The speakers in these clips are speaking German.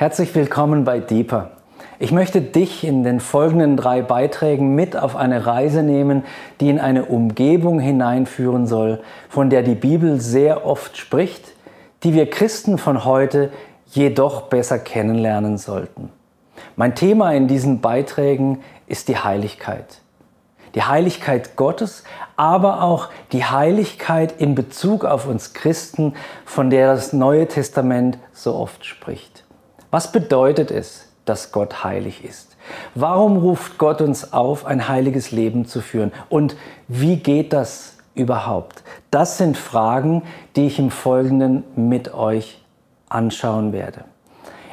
Herzlich willkommen bei Deeper. Ich möchte dich in den folgenden drei Beiträgen mit auf eine Reise nehmen, die in eine Umgebung hineinführen soll, von der die Bibel sehr oft spricht, die wir Christen von heute jedoch besser kennenlernen sollten. Mein Thema in diesen Beiträgen ist die Heiligkeit. Die Heiligkeit Gottes, aber auch die Heiligkeit in Bezug auf uns Christen, von der das Neue Testament so oft spricht. Was bedeutet es, dass Gott heilig ist? Warum ruft Gott uns auf, ein heiliges Leben zu führen? Und wie geht das überhaupt? Das sind Fragen, die ich im Folgenden mit euch anschauen werde.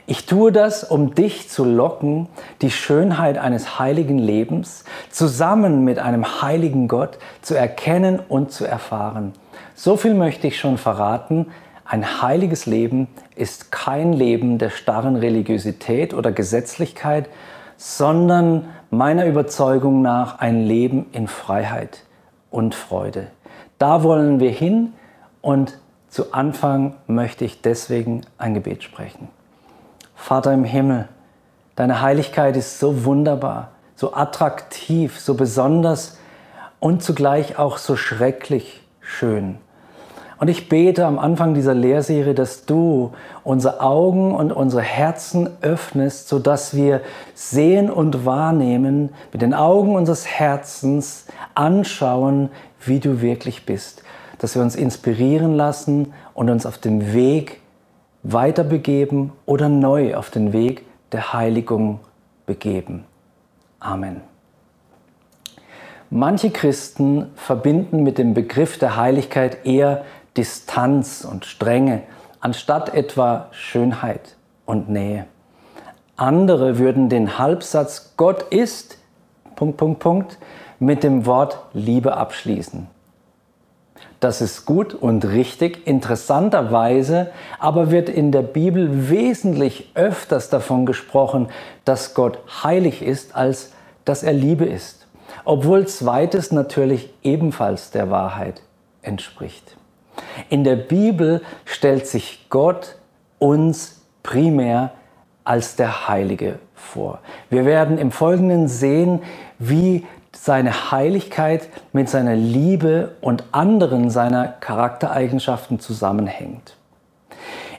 Ich tue das, um dich zu locken, die Schönheit eines heiligen Lebens zusammen mit einem heiligen Gott zu erkennen und zu erfahren. So viel möchte ich schon verraten. Ein heiliges Leben ist kein Leben der starren Religiosität oder Gesetzlichkeit, sondern meiner Überzeugung nach ein Leben in Freiheit und Freude. Da wollen wir hin und zu Anfang möchte ich deswegen ein Gebet sprechen. Vater im Himmel, deine Heiligkeit ist so wunderbar, so attraktiv, so besonders und zugleich auch so schrecklich schön. Und ich bete am Anfang dieser Lehrserie, dass du unsere Augen und unsere Herzen öffnest, sodass wir sehen und wahrnehmen, mit den Augen unseres Herzens anschauen, wie du wirklich bist. Dass wir uns inspirieren lassen und uns auf dem Weg weiterbegeben oder neu auf den Weg der Heiligung begeben. Amen. Manche Christen verbinden mit dem Begriff der Heiligkeit eher Distanz und Strenge, anstatt etwa Schönheit und Nähe. Andere würden den Halbsatz Gott ist Punkt, Punkt, Punkt mit dem Wort Liebe abschließen. Das ist gut und richtig. Interessanterweise aber wird in der Bibel wesentlich öfters davon gesprochen, dass Gott heilig ist, als dass er Liebe ist. Obwohl zweites natürlich ebenfalls der Wahrheit entspricht. In der Bibel stellt sich Gott uns primär als der Heilige vor. Wir werden im Folgenden sehen, wie seine Heiligkeit mit seiner Liebe und anderen seiner Charaktereigenschaften zusammenhängt.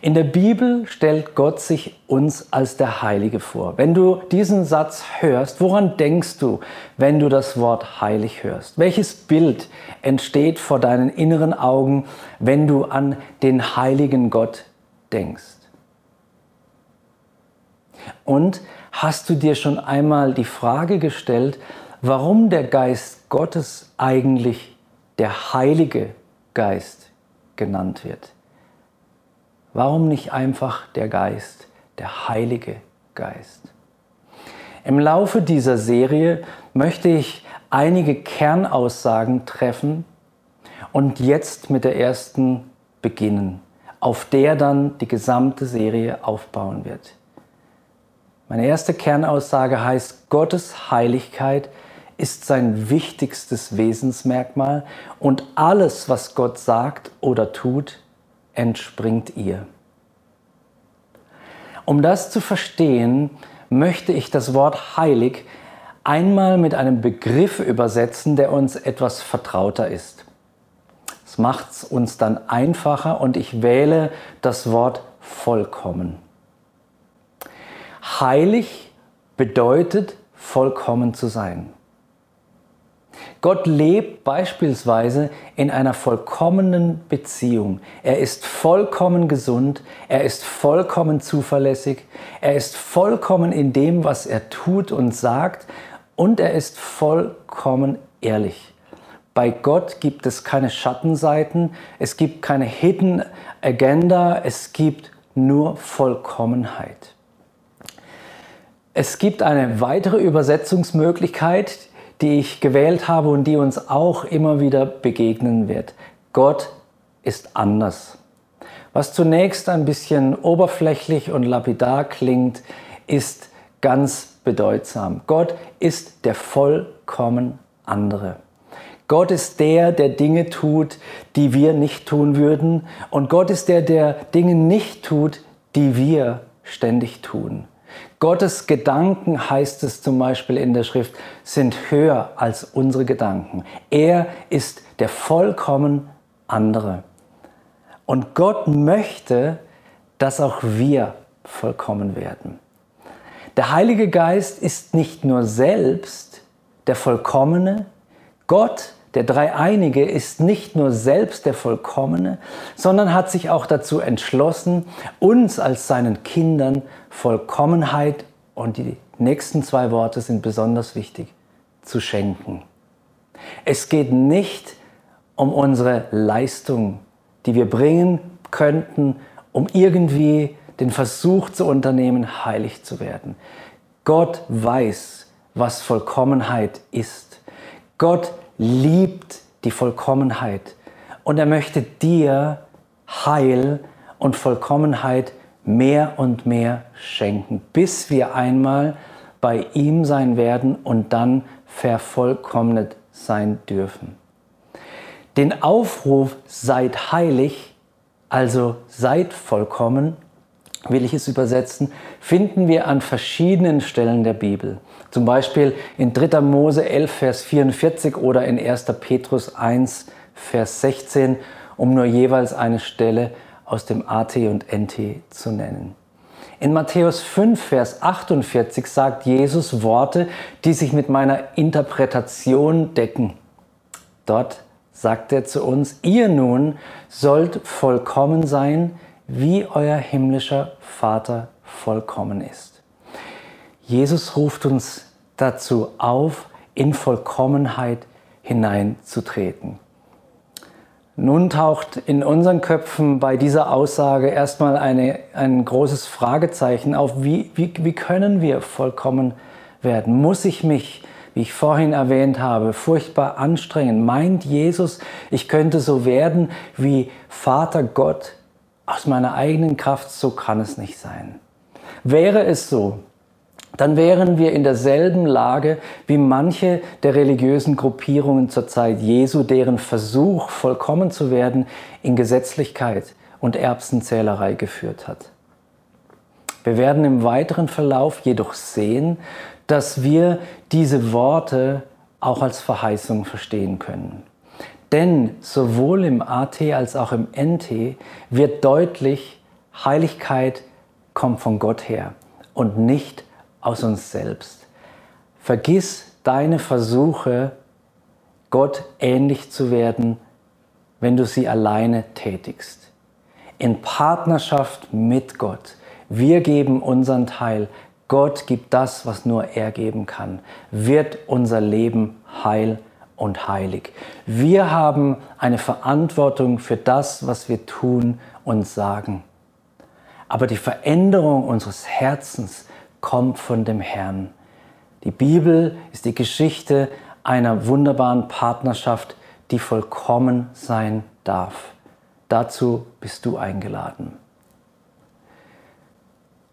In der Bibel stellt Gott sich uns als der Heilige vor. Wenn du diesen Satz hörst, woran denkst du, wenn du das Wort heilig hörst? Welches Bild entsteht vor deinen inneren Augen, wenn du an den heiligen Gott denkst? Und hast du dir schon einmal die Frage gestellt, warum der Geist Gottes eigentlich der Heilige Geist genannt wird? Warum nicht einfach der Geist, der Heilige Geist? Im Laufe dieser Serie möchte ich einige Kernaussagen treffen und jetzt mit der ersten beginnen, auf der dann die gesamte Serie aufbauen wird. Meine erste Kernaussage heißt, Gottes Heiligkeit ist sein wichtigstes Wesensmerkmal und alles, was Gott sagt oder tut, entspringt ihr. Um das zu verstehen, möchte ich das Wort heilig einmal mit einem Begriff übersetzen, der uns etwas vertrauter ist. Es macht es uns dann einfacher und ich wähle das Wort vollkommen. Heilig bedeutet vollkommen zu sein. Gott lebt beispielsweise in einer vollkommenen Beziehung. Er ist vollkommen gesund, er ist vollkommen zuverlässig, er ist vollkommen in dem, was er tut und sagt und er ist vollkommen ehrlich. Bei Gott gibt es keine Schattenseiten, es gibt keine Hidden Agenda, es gibt nur Vollkommenheit. Es gibt eine weitere Übersetzungsmöglichkeit, die ich gewählt habe und die uns auch immer wieder begegnen wird. Gott ist anders. Was zunächst ein bisschen oberflächlich und lapidar klingt, ist ganz bedeutsam. Gott ist der vollkommen andere. Gott ist der, der Dinge tut, die wir nicht tun würden. Und Gott ist der, der Dinge nicht tut, die wir ständig tun. Gottes Gedanken, heißt es zum Beispiel in der Schrift, sind höher als unsere Gedanken. Er ist der vollkommen andere. Und Gott möchte, dass auch wir vollkommen werden. Der Heilige Geist ist nicht nur selbst der Vollkommene, Gott, der Dreieinige, ist nicht nur selbst der Vollkommene, sondern hat sich auch dazu entschlossen, uns als seinen Kindern Vollkommenheit, und die nächsten zwei Worte sind besonders wichtig, zu schenken. Es geht nicht um unsere Leistung, die wir bringen könnten, um irgendwie den Versuch zu unternehmen, heilig zu werden. Gott weiß, was Vollkommenheit ist. Gott liebt die Vollkommenheit und er möchte dir Heil und Vollkommenheit mehr und mehr schenken, bis wir einmal bei ihm sein werden und dann vervollkommnet sein dürfen. Den Aufruf seid heilig, also seid vollkommen, will ich es übersetzen, finden wir an verschiedenen Stellen der Bibel. Zum Beispiel in 3. Mose 11, Vers 44 oder in 1. Petrus 1, Vers 16, um nur jeweils eine Stelle aus dem AT und NT zu nennen. In Matthäus 5, Vers 48 sagt Jesus Worte, die sich mit meiner Interpretation decken. Dort sagt er zu uns, ihr nun sollt vollkommen sein, wie euer himmlischer Vater vollkommen ist. Jesus ruft uns dazu auf, in Vollkommenheit hineinzutreten. Nun taucht in unseren Köpfen bei dieser Aussage erstmal eine, ein großes Fragezeichen auf, wie, wie, wie können wir vollkommen werden? Muss ich mich, wie ich vorhin erwähnt habe, furchtbar anstrengen? Meint Jesus, ich könnte so werden wie Vater Gott aus meiner eigenen Kraft, so kann es nicht sein. Wäre es so, dann wären wir in derselben Lage wie manche der religiösen Gruppierungen zur Zeit Jesu, deren Versuch, vollkommen zu werden, in Gesetzlichkeit und Erbsenzählerei geführt hat. Wir werden im weiteren Verlauf jedoch sehen, dass wir diese Worte auch als Verheißung verstehen können. Denn sowohl im AT als auch im NT wird deutlich, Heiligkeit kommt von Gott her und nicht aus uns selbst. Vergiss deine Versuche, Gott ähnlich zu werden, wenn du sie alleine tätigst. In Partnerschaft mit Gott. Wir geben unseren Teil. Gott gibt das, was nur er geben kann. Wird unser Leben heil und heilig. Wir haben eine Verantwortung für das, was wir tun und sagen. Aber die Veränderung unseres Herzens kommt von dem Herrn. Die Bibel ist die Geschichte einer wunderbaren Partnerschaft, die vollkommen sein darf. Dazu bist du eingeladen.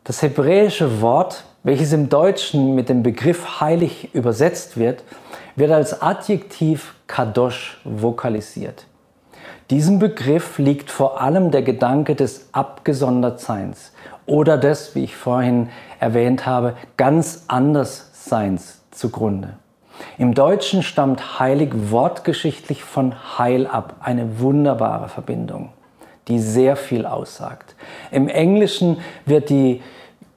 Das hebräische Wort, welches im Deutschen mit dem Begriff heilig übersetzt wird, wird als Adjektiv kadosh vokalisiert. Diesem Begriff liegt vor allem der Gedanke des Abgesondertseins oder des, wie ich vorhin erwähnt habe, ganz Andersseins zugrunde. Im Deutschen stammt heilig wortgeschichtlich von heil ab, eine wunderbare Verbindung, die sehr viel aussagt. Im Englischen wird, die,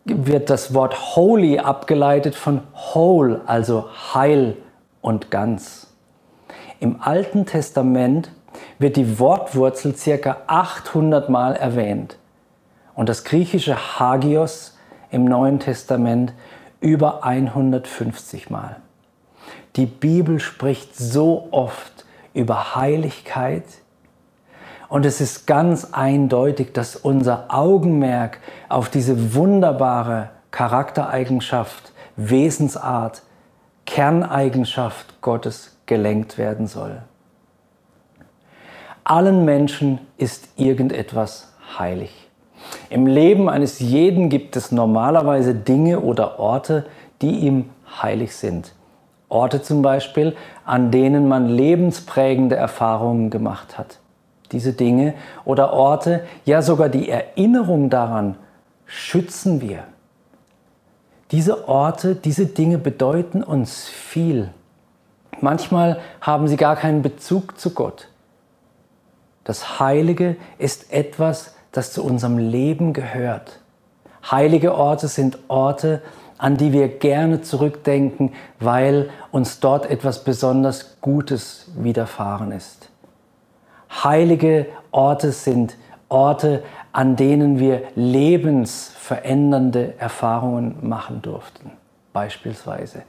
wird das Wort holy abgeleitet von whole, also heil und ganz. Im Alten Testament wird die Wortwurzel circa 800 Mal erwähnt und das griechische Hagios im Neuen Testament über 150 Mal. Die Bibel spricht so oft über Heiligkeit und es ist ganz eindeutig, dass unser Augenmerk auf diese wunderbare Charaktereigenschaft, Wesensart Kerneigenschaft Gottes gelenkt werden soll. Allen Menschen ist irgendetwas heilig. Im Leben eines jeden gibt es normalerweise Dinge oder Orte, die ihm heilig sind. Orte zum Beispiel, an denen man lebensprägende Erfahrungen gemacht hat. Diese Dinge oder Orte, ja sogar die Erinnerung daran, schützen wir. Diese Orte, diese Dinge bedeuten uns viel. Manchmal haben sie gar keinen Bezug zu Gott. Das Heilige ist etwas, das zu unserem Leben gehört. Heilige Orte sind Orte, an die wir gerne zurückdenken, weil uns dort etwas besonders Gutes widerfahren ist. Heilige Orte sind Orte, an denen wir lebensverändernde Erfahrungen machen durften, beispielsweise.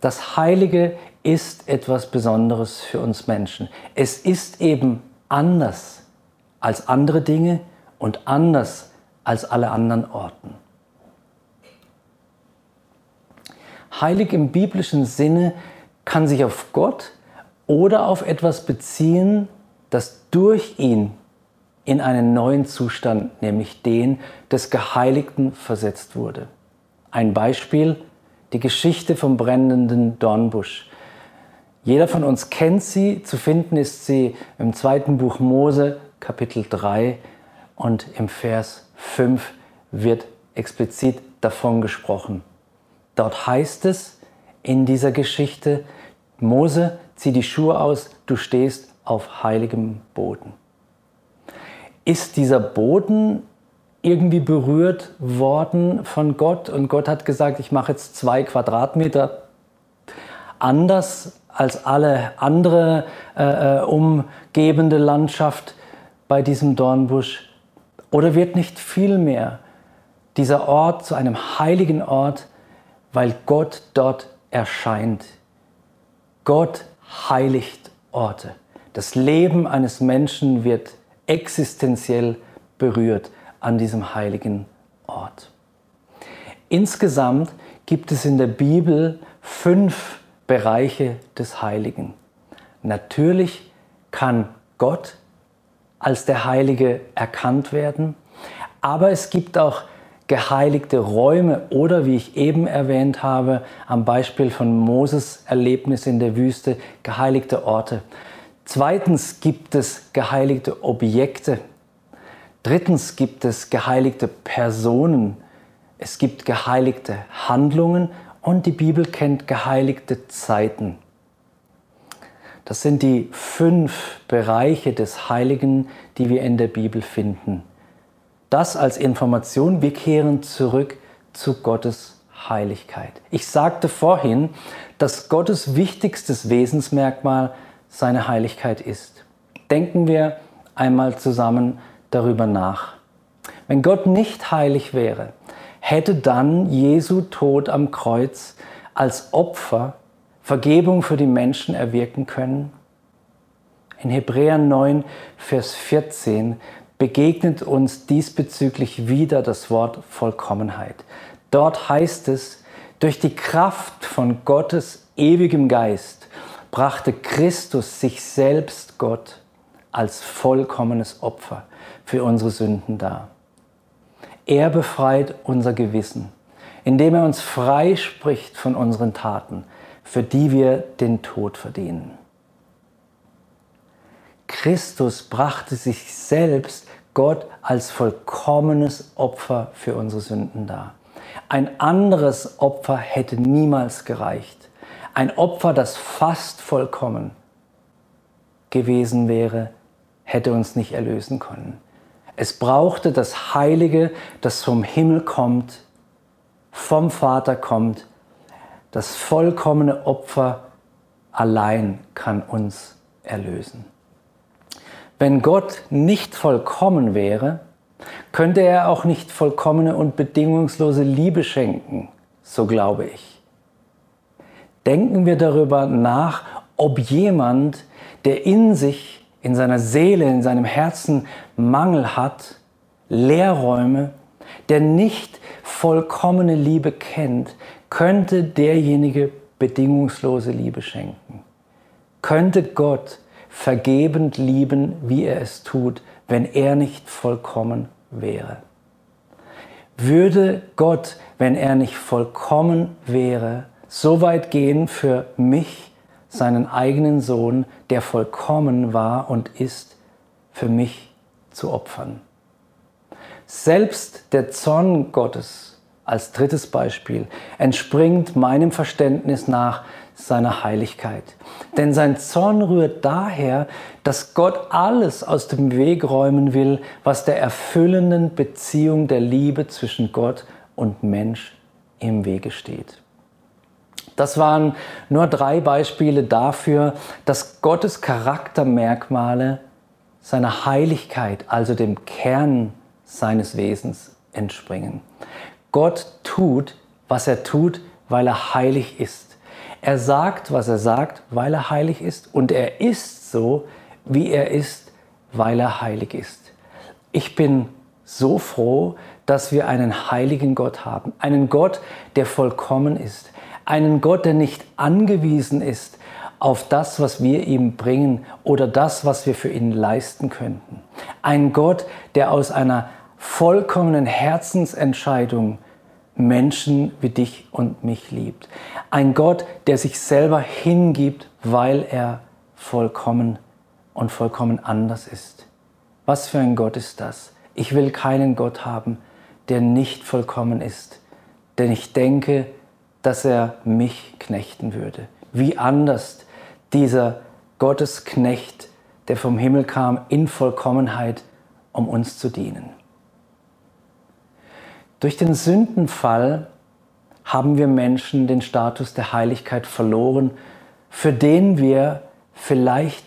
Das Heilige ist etwas Besonderes für uns Menschen. Es ist eben anders als andere Dinge und anders als alle anderen Orten. Heilig im biblischen Sinne kann sich auf Gott oder auf etwas beziehen, das durch ihn in einen neuen Zustand, nämlich den des Geheiligten, versetzt wurde. Ein Beispiel, die Geschichte vom brennenden Dornbusch. Jeder von uns kennt sie, zu finden ist sie im zweiten Buch Mose, Kapitel 3 und im Vers 5 wird explizit davon gesprochen. Dort heißt es in dieser Geschichte, Mose, zieh die Schuhe aus, du stehst auf heiligem Boden. Ist dieser Boden irgendwie berührt worden von Gott und Gott hat gesagt, ich mache jetzt zwei Quadratmeter anders als alle andere äh, äh umgebende Landschaft bei diesem Dornbusch? Oder wird nicht vielmehr dieser Ort zu einem heiligen Ort, weil Gott dort erscheint? Gott heiligt Orte. Das Leben eines Menschen wird existenziell berührt an diesem heiligen Ort. Insgesamt gibt es in der Bibel fünf Bereiche des Heiligen. Natürlich kann Gott als der Heilige erkannt werden, aber es gibt auch geheiligte Räume oder, wie ich eben erwähnt habe, am Beispiel von Moses Erlebnis in der Wüste, geheiligte Orte. Zweitens gibt es geheiligte Objekte. Drittens gibt es geheiligte Personen. Es gibt geheiligte Handlungen und die Bibel kennt geheiligte Zeiten. Das sind die fünf Bereiche des Heiligen, die wir in der Bibel finden. Das als Information, wir kehren zurück zu Gottes Heiligkeit. Ich sagte vorhin, dass Gottes wichtigstes Wesensmerkmal seine Heiligkeit ist. Denken wir einmal zusammen darüber nach. Wenn Gott nicht heilig wäre, hätte dann Jesu Tod am Kreuz als Opfer Vergebung für die Menschen erwirken können? In Hebräer 9, Vers 14 begegnet uns diesbezüglich wieder das Wort Vollkommenheit. Dort heißt es, durch die Kraft von Gottes ewigem Geist brachte Christus sich selbst Gott als vollkommenes Opfer für unsere Sünden dar. Er befreit unser Gewissen, indem er uns frei spricht von unseren Taten, für die wir den Tod verdienen. Christus brachte sich selbst Gott als vollkommenes Opfer für unsere Sünden dar. Ein anderes Opfer hätte niemals gereicht ein Opfer, das fast vollkommen gewesen wäre, hätte uns nicht erlösen können. Es brauchte das Heilige, das vom Himmel kommt, vom Vater kommt. Das vollkommene Opfer allein kann uns erlösen. Wenn Gott nicht vollkommen wäre, könnte er auch nicht vollkommene und bedingungslose Liebe schenken, so glaube ich denken wir darüber nach, ob jemand, der in sich, in seiner Seele, in seinem Herzen Mangel hat, Leerräume, der nicht vollkommene Liebe kennt, könnte derjenige bedingungslose Liebe schenken. Könnte Gott vergebend lieben, wie er es tut, wenn er nicht vollkommen wäre? Würde Gott, wenn er nicht vollkommen wäre, so weit gehen für mich, seinen eigenen Sohn, der vollkommen war und ist, für mich zu opfern. Selbst der Zorn Gottes als drittes Beispiel entspringt meinem Verständnis nach seiner Heiligkeit. Denn sein Zorn rührt daher, dass Gott alles aus dem Weg räumen will, was der erfüllenden Beziehung der Liebe zwischen Gott und Mensch im Wege steht. Das waren nur drei Beispiele dafür, dass Gottes Charaktermerkmale seiner Heiligkeit, also dem Kern seines Wesens, entspringen. Gott tut, was er tut, weil er heilig ist. Er sagt, was er sagt, weil er heilig ist. Und er ist so, wie er ist, weil er heilig ist. Ich bin so froh, dass wir einen heiligen Gott haben. Einen Gott, der vollkommen ist einen Gott, der nicht angewiesen ist auf das, was wir ihm bringen oder das, was wir für ihn leisten könnten. Ein Gott, der aus einer vollkommenen Herzensentscheidung Menschen wie dich und mich liebt. Ein Gott, der sich selber hingibt, weil er vollkommen und vollkommen anders ist. Was für ein Gott ist das? Ich will keinen Gott haben, der nicht vollkommen ist. Denn ich denke, dass er mich knechten würde. Wie anders dieser Gottesknecht, der vom Himmel kam in Vollkommenheit, um uns zu dienen. Durch den Sündenfall haben wir Menschen den Status der Heiligkeit verloren, für den wir vielleicht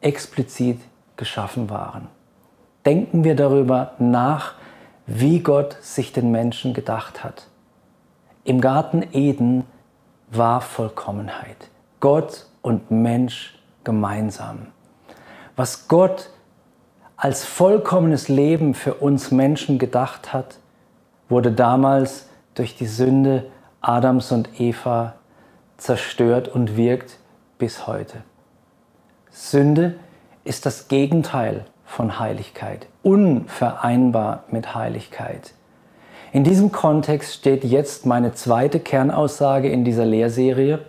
explizit geschaffen waren. Denken wir darüber nach, wie Gott sich den Menschen gedacht hat. Im Garten Eden war Vollkommenheit. Gott und Mensch gemeinsam. Was Gott als vollkommenes Leben für uns Menschen gedacht hat, wurde damals durch die Sünde Adams und Eva zerstört und wirkt bis heute. Sünde ist das Gegenteil von Heiligkeit, unvereinbar mit Heiligkeit. In diesem Kontext steht jetzt meine zweite Kernaussage in dieser Lehrserie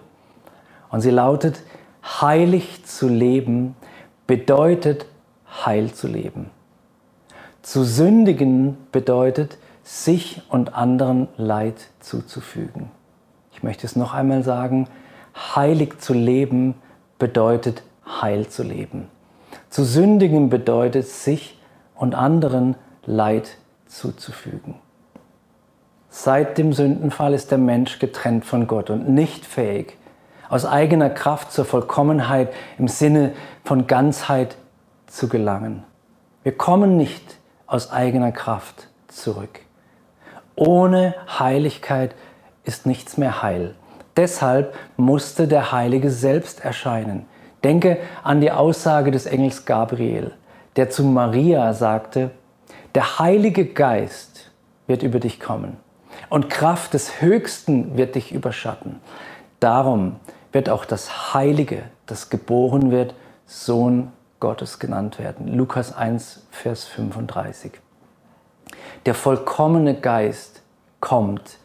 und sie lautet, heilig zu leben bedeutet heil zu leben. Zu sündigen bedeutet, sich und anderen Leid zuzufügen. Ich möchte es noch einmal sagen, heilig zu leben bedeutet heil zu leben. Zu sündigen bedeutet, sich und anderen Leid zuzufügen. Seit dem Sündenfall ist der Mensch getrennt von Gott und nicht fähig, aus eigener Kraft zur Vollkommenheit im Sinne von Ganzheit zu gelangen. Wir kommen nicht aus eigener Kraft zurück. Ohne Heiligkeit ist nichts mehr heil. Deshalb musste der Heilige selbst erscheinen. Denke an die Aussage des Engels Gabriel, der zu Maria sagte, der Heilige Geist wird über dich kommen und Kraft des Höchsten wird dich überschatten. Darum wird auch das Heilige, das geboren wird, Sohn Gottes genannt werden. Lukas 1, Vers 35. Der vollkommene Geist kommt.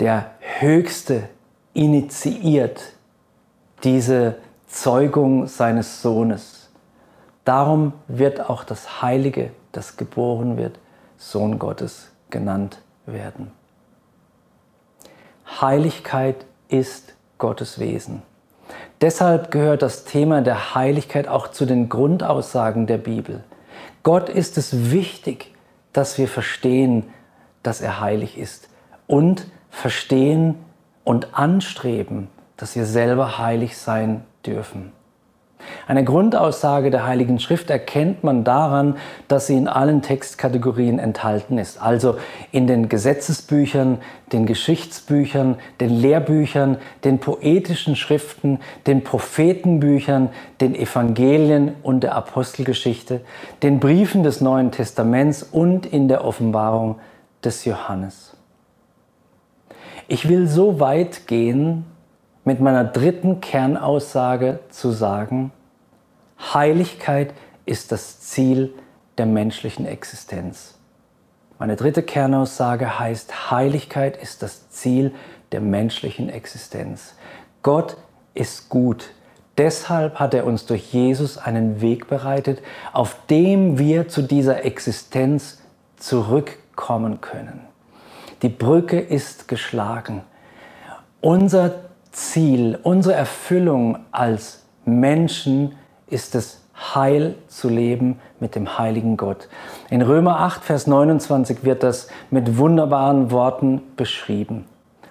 Der Höchste initiiert diese Zeugung seines Sohnes. Darum wird auch das Heilige, das geboren wird, Sohn Gottes genannt werden. Heiligkeit ist Gottes Wesen. Deshalb gehört das Thema der Heiligkeit auch zu den Grundaussagen der Bibel. Gott ist es wichtig, dass wir verstehen, dass er heilig ist und verstehen und anstreben, dass wir selber heilig sein dürfen. Eine Grundaussage der Heiligen Schrift erkennt man daran, dass sie in allen Textkategorien enthalten ist, also in den Gesetzesbüchern, den Geschichtsbüchern, den Lehrbüchern, den poetischen Schriften, den Prophetenbüchern, den Evangelien und der Apostelgeschichte, den Briefen des Neuen Testaments und in der Offenbarung des Johannes. Ich will so weit gehen, mit meiner dritten Kernaussage zu sagen, Heiligkeit ist das Ziel der menschlichen Existenz. Meine dritte Kernaussage heißt, Heiligkeit ist das Ziel der menschlichen Existenz. Gott ist gut, Deshalb hat er uns durch Jesus einen Weg bereitet, auf dem wir zu dieser Existenz zurückkommen können. Die Brücke ist geschlagen. Unser Ziel, unsere Erfüllung als Menschen ist es, Heil zu leben mit dem heiligen Gott. In Römer 8, Vers 29 wird das mit wunderbaren Worten beschrieben.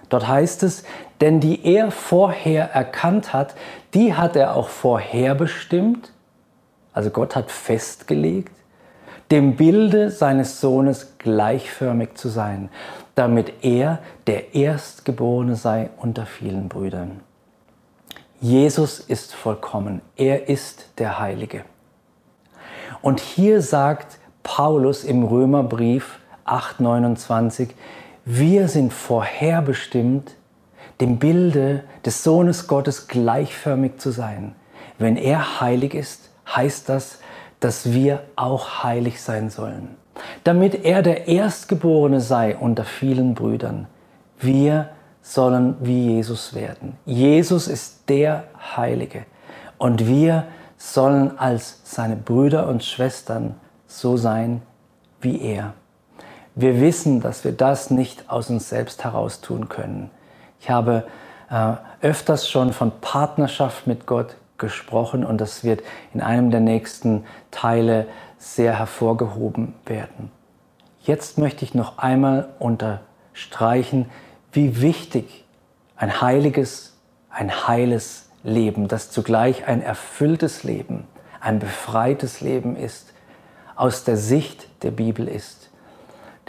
Dort heißt es, denn die er vorher erkannt hat, die hat er auch vorherbestimmt, also Gott hat festgelegt, dem Bilde seines Sohnes gleichförmig zu sein, damit er der Erstgeborene sei unter vielen Brüdern. Jesus ist vollkommen, er ist der Heilige. Und hier sagt Paulus im Römerbrief 8:29, wir sind vorherbestimmt, dem Bilde des Sohnes Gottes gleichförmig zu sein. Wenn er heilig ist, heißt das, dass wir auch heilig sein sollen. Damit er der Erstgeborene sei unter vielen Brüdern. Wir sollen wie Jesus werden. Jesus ist der Heilige und wir sollen als seine Brüder und Schwestern so sein wie er. Wir wissen, dass wir das nicht aus uns selbst heraus tun können. Ich habe äh, öfters schon von Partnerschaft mit Gott gesprochen und das wird in einem der nächsten Teile sehr hervorgehoben werden. Jetzt möchte ich noch einmal unterstreichen, wie wichtig ein heiliges, ein heiles Leben, das zugleich ein erfülltes Leben, ein befreites Leben ist, aus der Sicht der Bibel ist.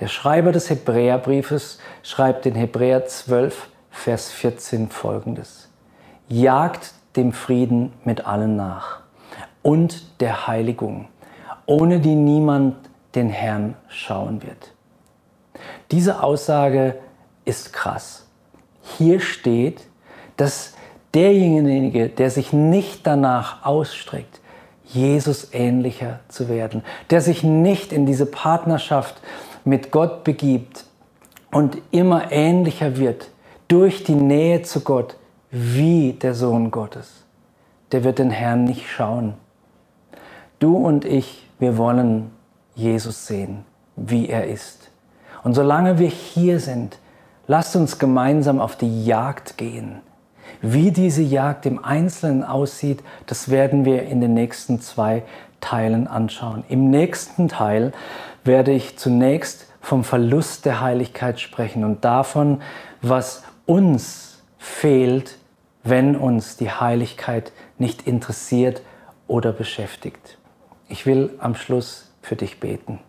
Der Schreiber des Hebräerbriefes schreibt in Hebräer 12, Vers 14 folgendes. Jagt dem Frieden mit allen nach und der Heiligung, ohne die niemand den Herrn schauen wird. Diese Aussage ist krass. Hier steht, dass derjenige, der sich nicht danach ausstreckt, Jesus ähnlicher zu werden, der sich nicht in diese Partnerschaft mit Gott begibt und immer ähnlicher wird durch die Nähe zu Gott wie der Sohn Gottes, der wird den Herrn nicht schauen. Du und ich, wir wollen Jesus sehen, wie er ist. Und solange wir hier sind, lasst uns gemeinsam auf die Jagd gehen. Wie diese Jagd im Einzelnen aussieht, das werden wir in den nächsten zwei Teilen anschauen. Im nächsten Teil werde ich zunächst vom Verlust der Heiligkeit sprechen und davon, was uns fehlt, wenn uns die Heiligkeit nicht interessiert oder beschäftigt. Ich will am Schluss für dich beten.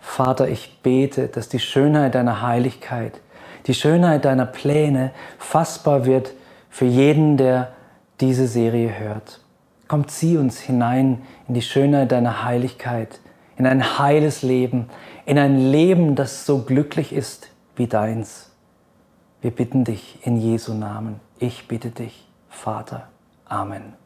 Vater, ich bete, dass die Schönheit deiner Heiligkeit, die Schönheit deiner Pläne fassbar wird für jeden, der diese Serie hört. Komm, zieh uns hinein in die Schönheit deiner Heiligkeit, in ein heiles Leben, in ein Leben, das so glücklich ist wie deins. Wir bitten dich in Jesu Namen. Ich bitte dich, Vater. Amen.